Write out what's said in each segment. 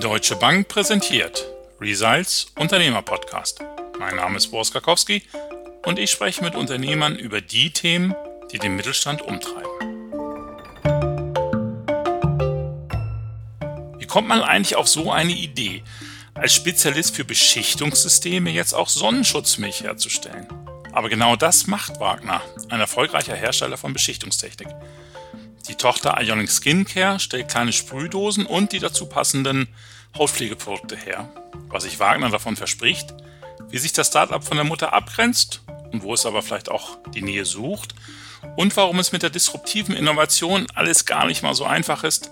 Deutsche Bank präsentiert Results Unternehmer Podcast. Mein Name ist Boris Karkowski und ich spreche mit Unternehmern über die Themen, die den Mittelstand umtreiben. Wie kommt man eigentlich auf so eine Idee, als Spezialist für Beschichtungssysteme jetzt auch Sonnenschutzmilch herzustellen? Aber genau das macht Wagner, ein erfolgreicher Hersteller von Beschichtungstechnik. Tochter Ionic Skincare stellt kleine Sprühdosen und die dazu passenden Hautpflegeprodukte her. Was sich Wagner davon verspricht, wie sich das Startup von der Mutter abgrenzt und wo es aber vielleicht auch die Nähe sucht und warum es mit der disruptiven Innovation alles gar nicht mal so einfach ist,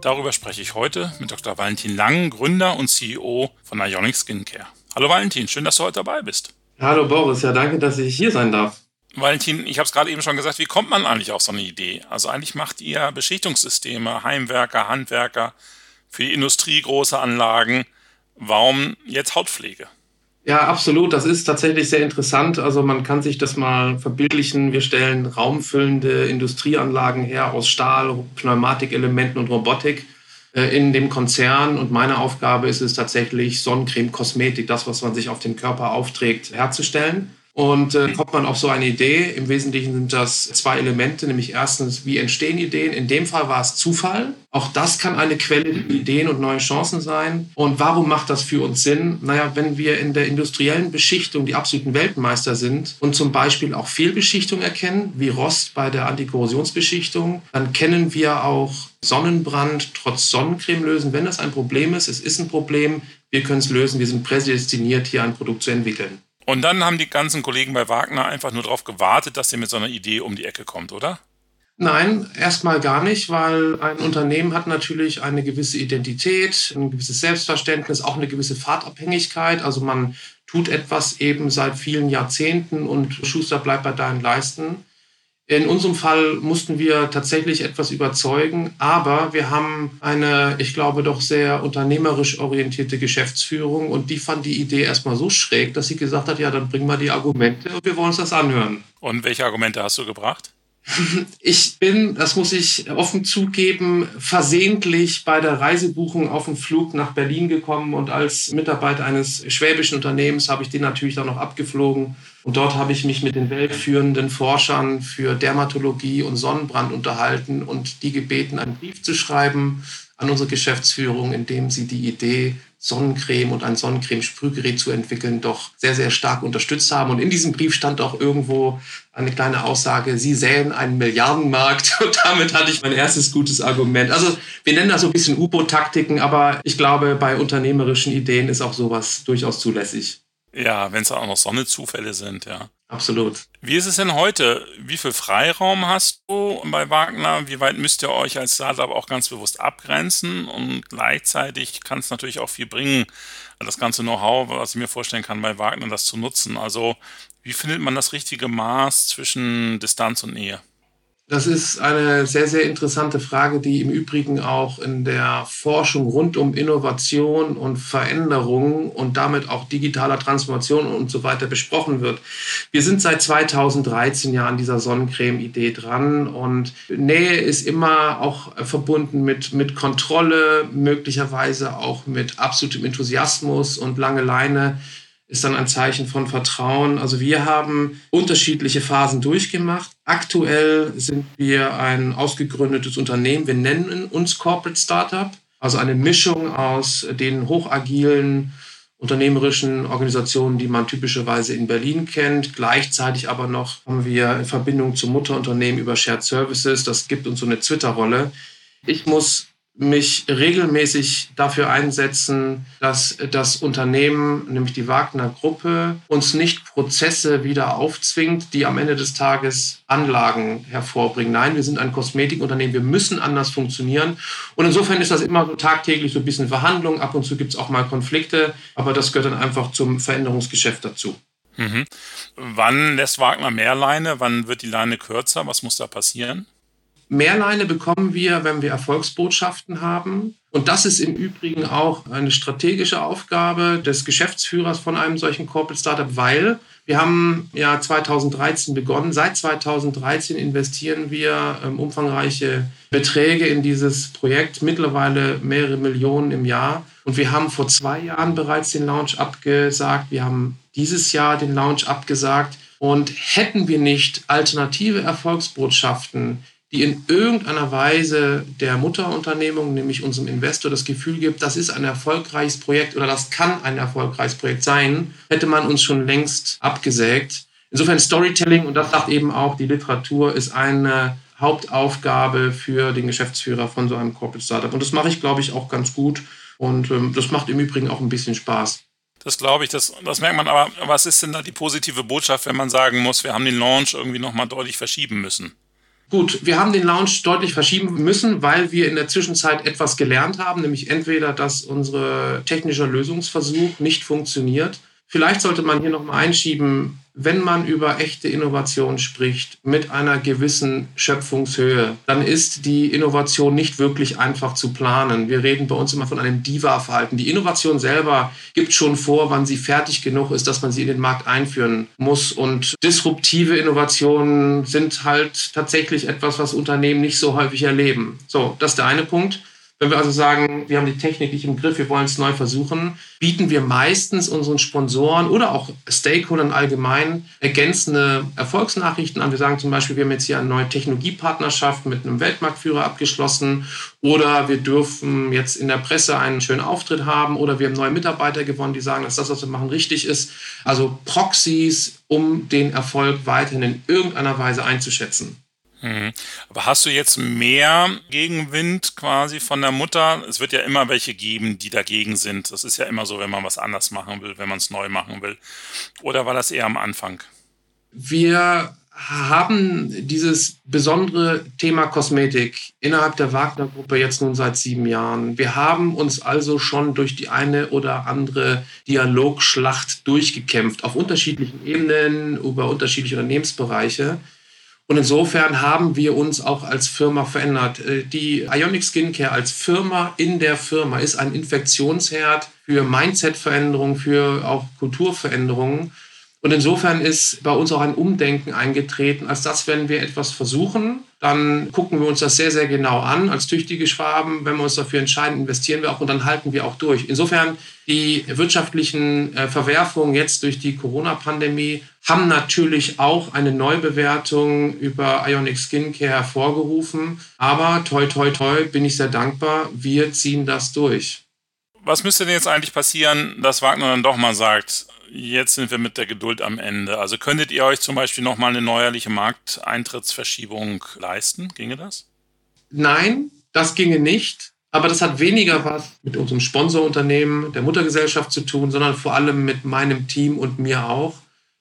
darüber spreche ich heute mit Dr. Valentin Lang, Gründer und CEO von Ionic Skincare. Hallo Valentin, schön, dass du heute dabei bist. Hallo Boris, ja danke, dass ich hier sein darf. Valentin, ich habe es gerade eben schon gesagt, wie kommt man eigentlich auf so eine Idee? Also eigentlich macht ihr Beschichtungssysteme, Heimwerker, Handwerker, für die Industrie große Anlagen. Warum jetzt Hautpflege? Ja, absolut. Das ist tatsächlich sehr interessant. Also man kann sich das mal verbildlichen. Wir stellen raumfüllende Industrieanlagen her aus Stahl, Pneumatikelementen und Robotik äh, in dem Konzern. Und meine Aufgabe ist es tatsächlich, Sonnencreme, Kosmetik, das, was man sich auf den Körper aufträgt, herzustellen. Und äh, kommt man auf so eine Idee. Im Wesentlichen sind das zwei Elemente, nämlich erstens, wie entstehen Ideen? In dem Fall war es Zufall. Auch das kann eine Quelle für Ideen und neue Chancen sein. Und warum macht das für uns Sinn? Naja, wenn wir in der industriellen Beschichtung die absoluten Weltmeister sind und zum Beispiel auch Fehlbeschichtung erkennen, wie Rost bei der Antikorrosionsbeschichtung, dann kennen wir auch Sonnenbrand trotz Sonnencreme lösen. Wenn das ein Problem ist, es ist ein Problem, wir können es lösen. Wir sind prädestiniert, hier ein Produkt zu entwickeln. Und dann haben die ganzen Kollegen bei Wagner einfach nur darauf gewartet, dass ihr mit so einer Idee um die Ecke kommt, oder? Nein, erstmal gar nicht, weil ein Unternehmen hat natürlich eine gewisse Identität, ein gewisses Selbstverständnis, auch eine gewisse Fahrtabhängigkeit. Also man tut etwas eben seit vielen Jahrzehnten und Schuster bleibt bei deinen Leisten. In unserem Fall mussten wir tatsächlich etwas überzeugen, aber wir haben eine, ich glaube, doch sehr unternehmerisch orientierte Geschäftsführung und die fand die Idee erstmal so schräg, dass sie gesagt hat, ja, dann bringen wir die Argumente und wir wollen uns das anhören. Und welche Argumente hast du gebracht? Ich bin, das muss ich offen zugeben, versehentlich bei der Reisebuchung auf den Flug nach Berlin gekommen und als Mitarbeiter eines schwäbischen Unternehmens habe ich den natürlich dann noch abgeflogen. Und dort habe ich mich mit den weltführenden Forschern für Dermatologie und Sonnenbrand unterhalten und die gebeten, einen Brief zu schreiben an unsere Geschäftsführung, in dem sie die Idee Sonnencreme und ein Sonnencreme-Sprühgerät zu entwickeln, doch sehr, sehr stark unterstützt haben. Und in diesem Brief stand auch irgendwo eine kleine Aussage, Sie säen einen Milliardenmarkt. Und damit hatte ich mein erstes gutes Argument. Also wir nennen das so ein bisschen U-Boot-Taktiken, aber ich glaube, bei unternehmerischen Ideen ist auch sowas durchaus zulässig. Ja, wenn es auch noch Sonnezufälle sind, ja. Absolut. Wie ist es denn heute? Wie viel Freiraum hast du bei Wagner? Wie weit müsst ihr euch als Startup auch ganz bewusst abgrenzen? Und gleichzeitig kann es natürlich auch viel bringen, das ganze Know-how, was ich mir vorstellen kann, bei Wagner das zu nutzen. Also, wie findet man das richtige Maß zwischen Distanz und Nähe? Das ist eine sehr, sehr interessante Frage, die im Übrigen auch in der Forschung rund um Innovation und Veränderung und damit auch digitaler Transformation und so weiter besprochen wird. Wir sind seit 2013 ja an dieser Sonnencreme-Idee dran und Nähe ist immer auch verbunden mit, mit Kontrolle, möglicherweise auch mit absolutem Enthusiasmus und lange Leine ist dann ein Zeichen von Vertrauen. Also wir haben unterschiedliche Phasen durchgemacht. Aktuell sind wir ein ausgegründetes Unternehmen. Wir nennen uns Corporate Startup, also eine Mischung aus den hochagilen unternehmerischen Organisationen, die man typischerweise in Berlin kennt. Gleichzeitig aber noch haben wir Verbindung zum Mutterunternehmen über Shared Services. Das gibt uns so eine Twitter-Rolle. Ich muss mich regelmäßig dafür einsetzen, dass das Unternehmen, nämlich die Wagner Gruppe, uns nicht Prozesse wieder aufzwingt, die am Ende des Tages Anlagen hervorbringen. Nein, wir sind ein Kosmetikunternehmen, wir müssen anders funktionieren. Und insofern ist das immer tagtäglich so ein bisschen Verhandlung. Ab und zu gibt es auch mal Konflikte, aber das gehört dann einfach zum Veränderungsgeschäft dazu. Mhm. Wann lässt Wagner mehr Leine? Wann wird die Leine kürzer? Was muss da passieren? Mehrleine bekommen wir, wenn wir Erfolgsbotschaften haben. Und das ist im Übrigen auch eine strategische Aufgabe des Geschäftsführers von einem solchen Corporate Startup, weil wir haben ja 2013 begonnen. Seit 2013 investieren wir ähm, umfangreiche Beträge in dieses Projekt, mittlerweile mehrere Millionen im Jahr. Und wir haben vor zwei Jahren bereits den Launch abgesagt. Wir haben dieses Jahr den Launch abgesagt. Und hätten wir nicht alternative Erfolgsbotschaften, die in irgendeiner Weise der Mutterunternehmung, nämlich unserem Investor, das Gefühl gibt, das ist ein erfolgreiches Projekt oder das kann ein erfolgreiches Projekt sein, hätte man uns schon längst abgesägt. Insofern Storytelling, und das sagt eben auch die Literatur, ist eine Hauptaufgabe für den Geschäftsführer von so einem Corporate Startup. Und das mache ich, glaube ich, auch ganz gut. Und ähm, das macht im Übrigen auch ein bisschen Spaß. Das glaube ich, das, das merkt man. Aber was ist denn da die positive Botschaft, wenn man sagen muss, wir haben den Launch irgendwie nochmal deutlich verschieben müssen? Gut, wir haben den Launch deutlich verschieben müssen, weil wir in der Zwischenzeit etwas gelernt haben, nämlich entweder, dass unser technischer Lösungsversuch nicht funktioniert. Vielleicht sollte man hier nochmal einschieben, wenn man über echte Innovation spricht mit einer gewissen Schöpfungshöhe, dann ist die Innovation nicht wirklich einfach zu planen. Wir reden bei uns immer von einem Diva-Verhalten. Die Innovation selber gibt schon vor, wann sie fertig genug ist, dass man sie in den Markt einführen muss. Und disruptive Innovationen sind halt tatsächlich etwas, was Unternehmen nicht so häufig erleben. So, das ist der eine Punkt. Wenn wir also sagen, wir haben die Technik nicht im Griff, wir wollen es neu versuchen, bieten wir meistens unseren Sponsoren oder auch Stakeholdern allgemein ergänzende Erfolgsnachrichten an. Wir sagen zum Beispiel, wir haben jetzt hier eine neue Technologiepartnerschaft mit einem Weltmarktführer abgeschlossen oder wir dürfen jetzt in der Presse einen schönen Auftritt haben oder wir haben neue Mitarbeiter gewonnen, die sagen, dass das, was wir machen, richtig ist. Also Proxys, um den Erfolg weiterhin in irgendeiner Weise einzuschätzen. Mhm. Aber hast du jetzt mehr Gegenwind quasi von der Mutter? Es wird ja immer welche geben, die dagegen sind. Das ist ja immer so, wenn man was anders machen will, wenn man es neu machen will. Oder war das eher am Anfang? Wir haben dieses besondere Thema Kosmetik innerhalb der Wagner-Gruppe jetzt nun seit sieben Jahren. Wir haben uns also schon durch die eine oder andere Dialogschlacht durchgekämpft, auf unterschiedlichen Ebenen, über unterschiedliche Unternehmensbereiche. Und insofern haben wir uns auch als Firma verändert. Äh, die Ionic Skincare als Firma in der Firma ist ein Infektionsherd für Mindset-Veränderungen, für auch Kulturveränderungen. Und insofern ist bei uns auch ein Umdenken eingetreten, als dass, wenn wir etwas versuchen, dann gucken wir uns das sehr, sehr genau an als tüchtige Schwaben. Wenn wir uns dafür entscheiden, investieren wir auch und dann halten wir auch durch. Insofern die wirtschaftlichen äh, Verwerfungen jetzt durch die Corona-Pandemie haben natürlich auch eine Neubewertung über Ionic Skincare hervorgerufen. Aber toi, toi, toi, bin ich sehr dankbar. Wir ziehen das durch. Was müsste denn jetzt eigentlich passieren, dass Wagner dann doch mal sagt, jetzt sind wir mit der Geduld am Ende. Also könntet ihr euch zum Beispiel nochmal eine neuerliche Markteintrittsverschiebung leisten? Ginge das? Nein, das ginge nicht. Aber das hat weniger was mit unserem Sponsorunternehmen, der Muttergesellschaft zu tun, sondern vor allem mit meinem Team und mir auch.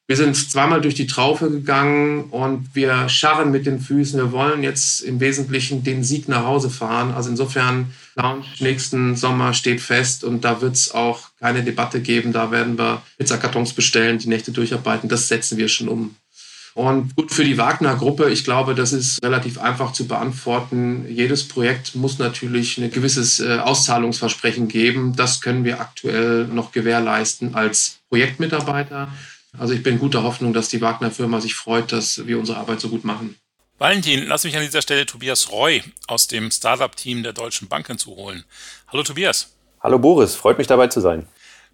Wir sind zweimal durch die Traufe gegangen und wir scharren mit den Füßen. Wir wollen jetzt im Wesentlichen den Sieg nach Hause fahren. Also insofern, Lounge nächsten Sommer steht fest und da wird es auch keine Debatte geben. Da werden wir Pizzakartons bestellen, die Nächte durcharbeiten. Das setzen wir schon um. Und gut für die Wagner-Gruppe, ich glaube, das ist relativ einfach zu beantworten. Jedes Projekt muss natürlich ein gewisses äh, Auszahlungsversprechen geben. Das können wir aktuell noch gewährleisten als Projektmitarbeiter. Also ich bin guter Hoffnung, dass die Wagner-Firma sich freut, dass wir unsere Arbeit so gut machen. Valentin, lass mich an dieser Stelle Tobias Roy aus dem Startup-Team der Deutschen Bank hinzuholen. Hallo Tobias. Hallo Boris, freut mich dabei zu sein.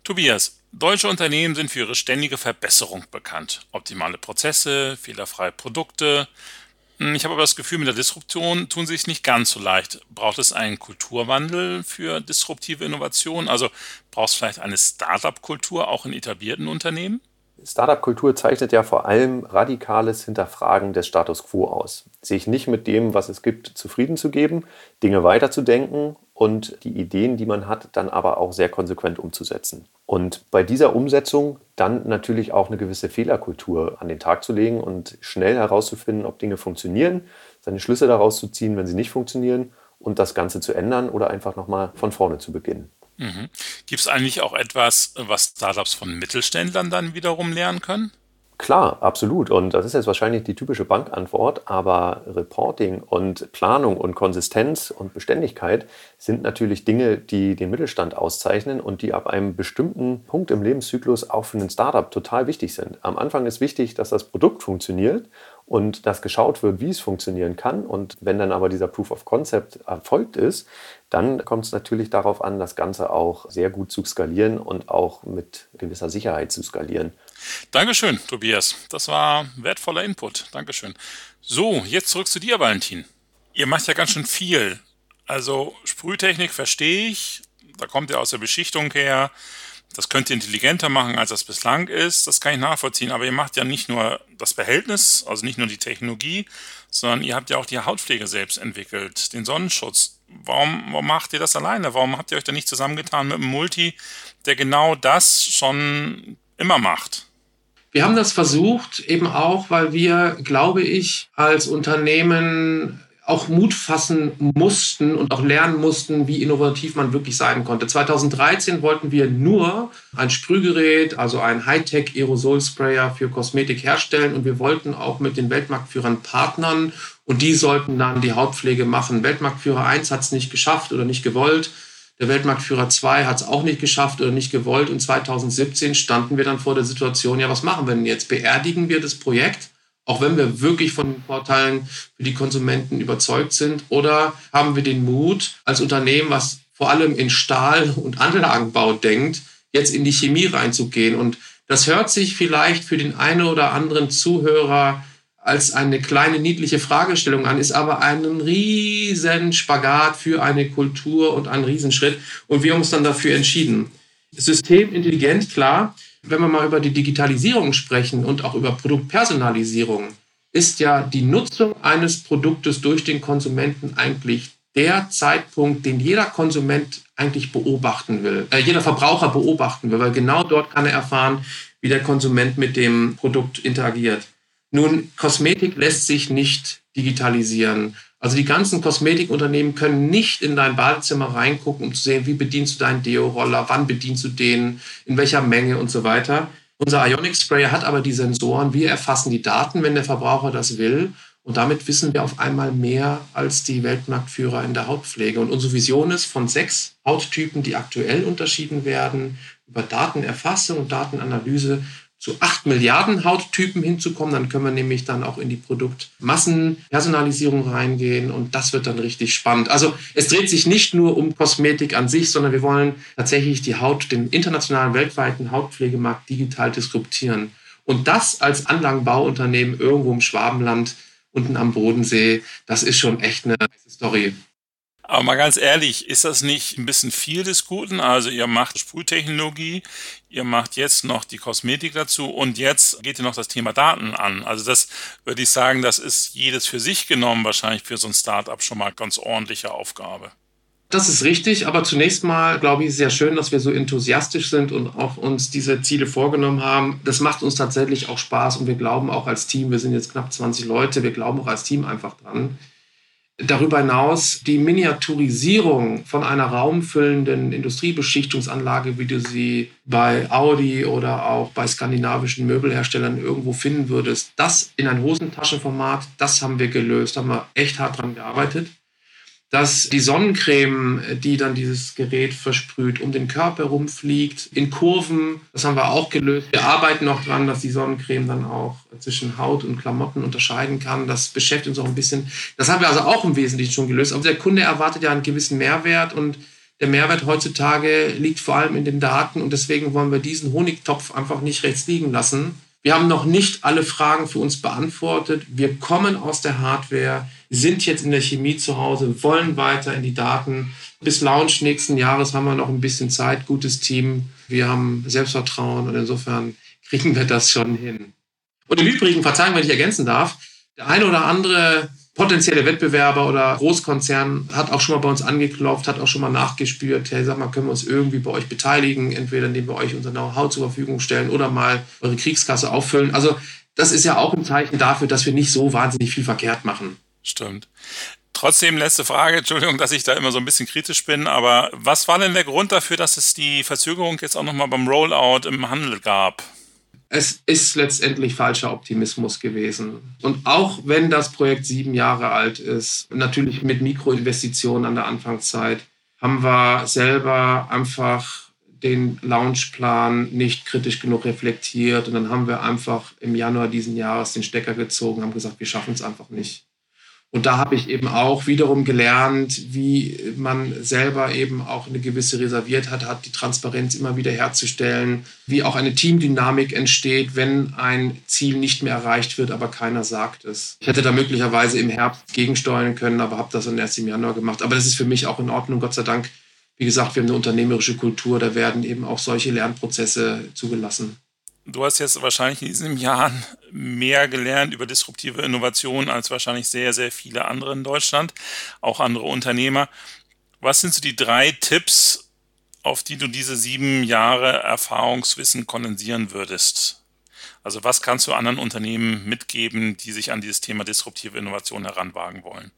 Tobias, deutsche Unternehmen sind für ihre ständige Verbesserung bekannt. Optimale Prozesse, fehlerfreie Produkte. Hm, ich habe aber das Gefühl, mit der Disruption tun sie es nicht ganz so leicht. Braucht es einen Kulturwandel für disruptive Innovation? Also braucht es vielleicht eine Startup-Kultur auch in etablierten Unternehmen? Startup-Kultur zeichnet ja vor allem radikales Hinterfragen des Status quo aus. Sich nicht mit dem, was es gibt, zufrieden zu geben, Dinge weiterzudenken und die Ideen, die man hat, dann aber auch sehr konsequent umzusetzen. Und bei dieser Umsetzung dann natürlich auch eine gewisse Fehlerkultur an den Tag zu legen und schnell herauszufinden, ob Dinge funktionieren, seine Schlüsse daraus zu ziehen, wenn sie nicht funktionieren und das Ganze zu ändern oder einfach nochmal von vorne zu beginnen. Mhm. Gibt es eigentlich auch etwas, was Startups von Mittelständlern dann wiederum lernen können? Klar, absolut. Und das ist jetzt wahrscheinlich die typische Bankantwort, aber Reporting und Planung und Konsistenz und Beständigkeit sind natürlich Dinge, die den Mittelstand auszeichnen und die ab einem bestimmten Punkt im Lebenszyklus auch für einen Startup total wichtig sind. Am Anfang ist wichtig, dass das Produkt funktioniert und dass geschaut wird, wie es funktionieren kann. Und wenn dann aber dieser Proof of Concept erfolgt ist, dann kommt es natürlich darauf an, das Ganze auch sehr gut zu skalieren und auch mit gewisser Sicherheit zu skalieren. Dankeschön, Tobias. Das war wertvoller Input. Dankeschön. So, jetzt zurück zu dir, Valentin. Ihr macht ja ganz schön viel. Also Sprühtechnik verstehe ich. Da kommt ihr aus der Beschichtung her. Das könnt ihr intelligenter machen, als das bislang ist. Das kann ich nachvollziehen. Aber ihr macht ja nicht nur das Behältnis, also nicht nur die Technologie, sondern ihr habt ja auch die Hautpflege selbst entwickelt, den Sonnenschutz. Warum, warum macht ihr das alleine? Warum habt ihr euch da nicht zusammengetan mit einem Multi, der genau das schon immer macht? Wir haben das versucht, eben auch, weil wir, glaube ich, als Unternehmen auch Mut fassen mussten und auch lernen mussten, wie innovativ man wirklich sein konnte. 2013 wollten wir nur ein Sprühgerät, also ein Hightech Aerosol-Sprayer für Kosmetik herstellen und wir wollten auch mit den Weltmarktführern partnern und die sollten dann die Hautpflege machen. Weltmarktführer 1 hat es nicht geschafft oder nicht gewollt. Der Weltmarktführer 2 hat es auch nicht geschafft oder nicht gewollt. Und 2017 standen wir dann vor der Situation, ja, was machen wir denn jetzt? Beerdigen wir das Projekt, auch wenn wir wirklich von den Vorteilen für die Konsumenten überzeugt sind? Oder haben wir den Mut, als Unternehmen, was vor allem in Stahl- und Anlagenbau denkt, jetzt in die Chemie reinzugehen? Und das hört sich vielleicht für den einen oder anderen Zuhörer als eine kleine niedliche Fragestellung an, ist aber ein riesen Spagat für eine Kultur und ein Riesenschritt. Und wir haben uns dann dafür entschieden. Systemintelligent, klar. Wenn wir mal über die Digitalisierung sprechen und auch über Produktpersonalisierung, ist ja die Nutzung eines Produktes durch den Konsumenten eigentlich der Zeitpunkt, den jeder Konsument eigentlich beobachten will, äh, jeder Verbraucher beobachten will, weil genau dort kann er erfahren, wie der Konsument mit dem Produkt interagiert. Nun, Kosmetik lässt sich nicht digitalisieren. Also die ganzen Kosmetikunternehmen können nicht in dein Badezimmer reingucken, um zu sehen, wie bedienst du deinen Deo-Roller, wann bedienst du den, in welcher Menge und so weiter. Unser Ionic Sprayer hat aber die Sensoren. Wir erfassen die Daten, wenn der Verbraucher das will. Und damit wissen wir auf einmal mehr als die Weltmarktführer in der Hautpflege. Und unsere Vision ist von sechs Hauttypen, die aktuell unterschieden werden, über Datenerfassung und Datenanalyse zu acht Milliarden Hauttypen hinzukommen. Dann können wir nämlich dann auch in die Produktmassenpersonalisierung reingehen und das wird dann richtig spannend. Also es dreht sich nicht nur um Kosmetik an sich, sondern wir wollen tatsächlich die Haut, den internationalen weltweiten Hautpflegemarkt digital disruptieren. Und das als Anlagenbauunternehmen irgendwo im Schwabenland unten am Bodensee, das ist schon echt eine Story. Aber mal ganz ehrlich, ist das nicht ein bisschen viel des Guten? Also ihr macht Sprühtechnologie, ihr macht jetzt noch die Kosmetik dazu und jetzt geht ihr noch das Thema Daten an. Also das würde ich sagen, das ist jedes für sich genommen wahrscheinlich für so ein Startup schon mal ganz ordentliche Aufgabe. Das ist richtig, aber zunächst mal glaube ich, sehr schön, dass wir so enthusiastisch sind und auch uns diese Ziele vorgenommen haben. Das macht uns tatsächlich auch Spaß und wir glauben auch als Team, wir sind jetzt knapp 20 Leute, wir glauben auch als Team einfach dran. Darüber hinaus die Miniaturisierung von einer raumfüllenden Industriebeschichtungsanlage, wie du sie bei Audi oder auch bei skandinavischen Möbelherstellern irgendwo finden würdest, das in ein Hosentaschenformat, das haben wir gelöst, haben wir echt hart dran gearbeitet dass die Sonnencreme, die dann dieses Gerät versprüht, um den Körper herumfliegt, in Kurven. Das haben wir auch gelöst. Wir arbeiten noch dran, dass die Sonnencreme dann auch zwischen Haut und Klamotten unterscheiden kann. Das beschäftigt uns auch ein bisschen. Das haben wir also auch im Wesentlichen schon gelöst. Aber der Kunde erwartet ja einen gewissen Mehrwert und der Mehrwert heutzutage liegt vor allem in den Daten und deswegen wollen wir diesen Honigtopf einfach nicht rechts liegen lassen. Wir haben noch nicht alle Fragen für uns beantwortet. Wir kommen aus der Hardware sind jetzt in der Chemie zu Hause, wollen weiter in die Daten. Bis Launch nächsten Jahres haben wir noch ein bisschen Zeit, gutes Team. Wir haben Selbstvertrauen und insofern kriegen wir das schon hin. Und im Übrigen, verzeihen, wenn ich ergänzen darf, der eine oder andere potenzielle Wettbewerber oder Großkonzern hat auch schon mal bei uns angeklopft, hat auch schon mal nachgespürt, hey, sag mal, können wir uns irgendwie bei euch beteiligen, entweder indem wir euch unser Know-how zur Verfügung stellen oder mal eure Kriegskasse auffüllen. Also das ist ja auch ein Zeichen dafür, dass wir nicht so wahnsinnig viel verkehrt machen. Stimmt. Trotzdem, letzte Frage, Entschuldigung, dass ich da immer so ein bisschen kritisch bin, aber was war denn der Grund dafür, dass es die Verzögerung jetzt auch nochmal beim Rollout im Handel gab? Es ist letztendlich falscher Optimismus gewesen. Und auch wenn das Projekt sieben Jahre alt ist, natürlich mit Mikroinvestitionen an der Anfangszeit, haben wir selber einfach den Launchplan nicht kritisch genug reflektiert und dann haben wir einfach im Januar diesen Jahres den Stecker gezogen, haben gesagt, wir schaffen es einfach nicht. Und da habe ich eben auch wiederum gelernt, wie man selber eben auch eine gewisse Reserviertheit hat, die Transparenz immer wieder herzustellen, wie auch eine Teamdynamik entsteht, wenn ein Ziel nicht mehr erreicht wird, aber keiner sagt es. Ich hätte da möglicherweise im Herbst gegensteuern können, aber habe das dann erst im Januar gemacht. Aber das ist für mich auch in Ordnung, Gott sei Dank. Wie gesagt, wir haben eine unternehmerische Kultur, da werden eben auch solche Lernprozesse zugelassen. Du hast jetzt wahrscheinlich in diesen Jahren mehr gelernt über disruptive Innovationen als wahrscheinlich sehr, sehr viele andere in Deutschland, auch andere Unternehmer. Was sind so die drei Tipps, auf die du diese sieben Jahre Erfahrungswissen kondensieren würdest? Also was kannst du anderen Unternehmen mitgeben, die sich an dieses Thema disruptive Innovation heranwagen wollen?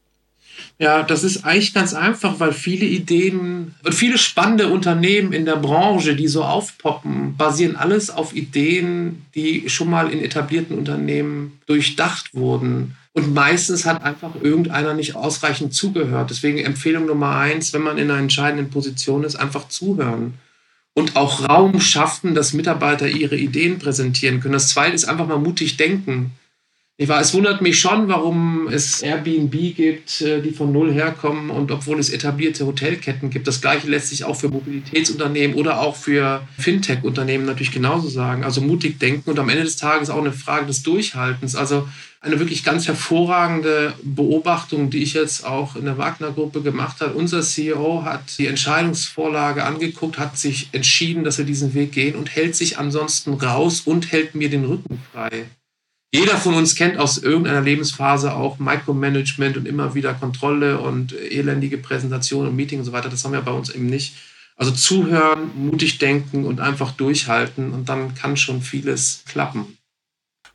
Ja, das ist eigentlich ganz einfach, weil viele Ideen und viele spannende Unternehmen in der Branche, die so aufpoppen, basieren alles auf Ideen, die schon mal in etablierten Unternehmen durchdacht wurden. Und meistens hat einfach irgendeiner nicht ausreichend zugehört. Deswegen Empfehlung Nummer eins, wenn man in einer entscheidenden Position ist, einfach zuhören. Und auch Raum schaffen, dass Mitarbeiter ihre Ideen präsentieren können. Das zweite ist einfach mal mutig denken. Es wundert mich schon, warum es Airbnb gibt, äh, die von Null herkommen und obwohl es etablierte Hotelketten gibt. Das gleiche lässt sich auch für Mobilitätsunternehmen oder auch für Fintech-Unternehmen natürlich genauso sagen. Also mutig denken und am Ende des Tages auch eine Frage des Durchhaltens. Also eine wirklich ganz hervorragende Beobachtung, die ich jetzt auch in der Wagner-Gruppe gemacht habe. Unser CEO hat die Entscheidungsvorlage angeguckt, hat sich entschieden, dass wir diesen Weg gehen und hält sich ansonsten raus und hält mir den Rücken frei. Jeder von uns kennt aus irgendeiner Lebensphase auch Micromanagement und immer wieder Kontrolle und elendige Präsentation und Meeting und so weiter. Das haben wir bei uns eben nicht. Also zuhören, mutig denken und einfach durchhalten und dann kann schon vieles klappen.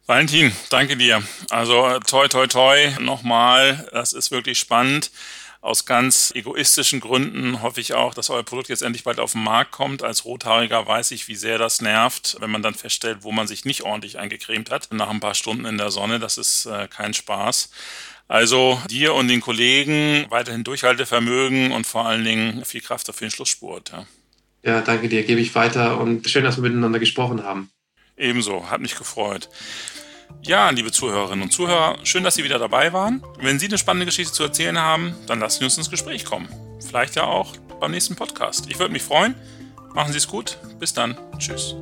Valentin, danke dir. Also toi toi toi nochmal, das ist wirklich spannend. Aus ganz egoistischen Gründen hoffe ich auch, dass euer Produkt jetzt endlich bald auf den Markt kommt. Als Rothaariger weiß ich, wie sehr das nervt, wenn man dann feststellt, wo man sich nicht ordentlich eingecremt hat. Nach ein paar Stunden in der Sonne, das ist äh, kein Spaß. Also dir und den Kollegen weiterhin Durchhaltevermögen und vor allen Dingen viel Kraft für den Schlussspurt. Ja. ja, danke dir, gebe ich weiter und schön, dass wir miteinander gesprochen haben. Ebenso, hat mich gefreut. Ja, liebe Zuhörerinnen und Zuhörer, schön, dass Sie wieder dabei waren. Wenn Sie eine spannende Geschichte zu erzählen haben, dann lassen Sie uns ins Gespräch kommen. Vielleicht ja auch beim nächsten Podcast. Ich würde mich freuen. Machen Sie es gut. Bis dann. Tschüss.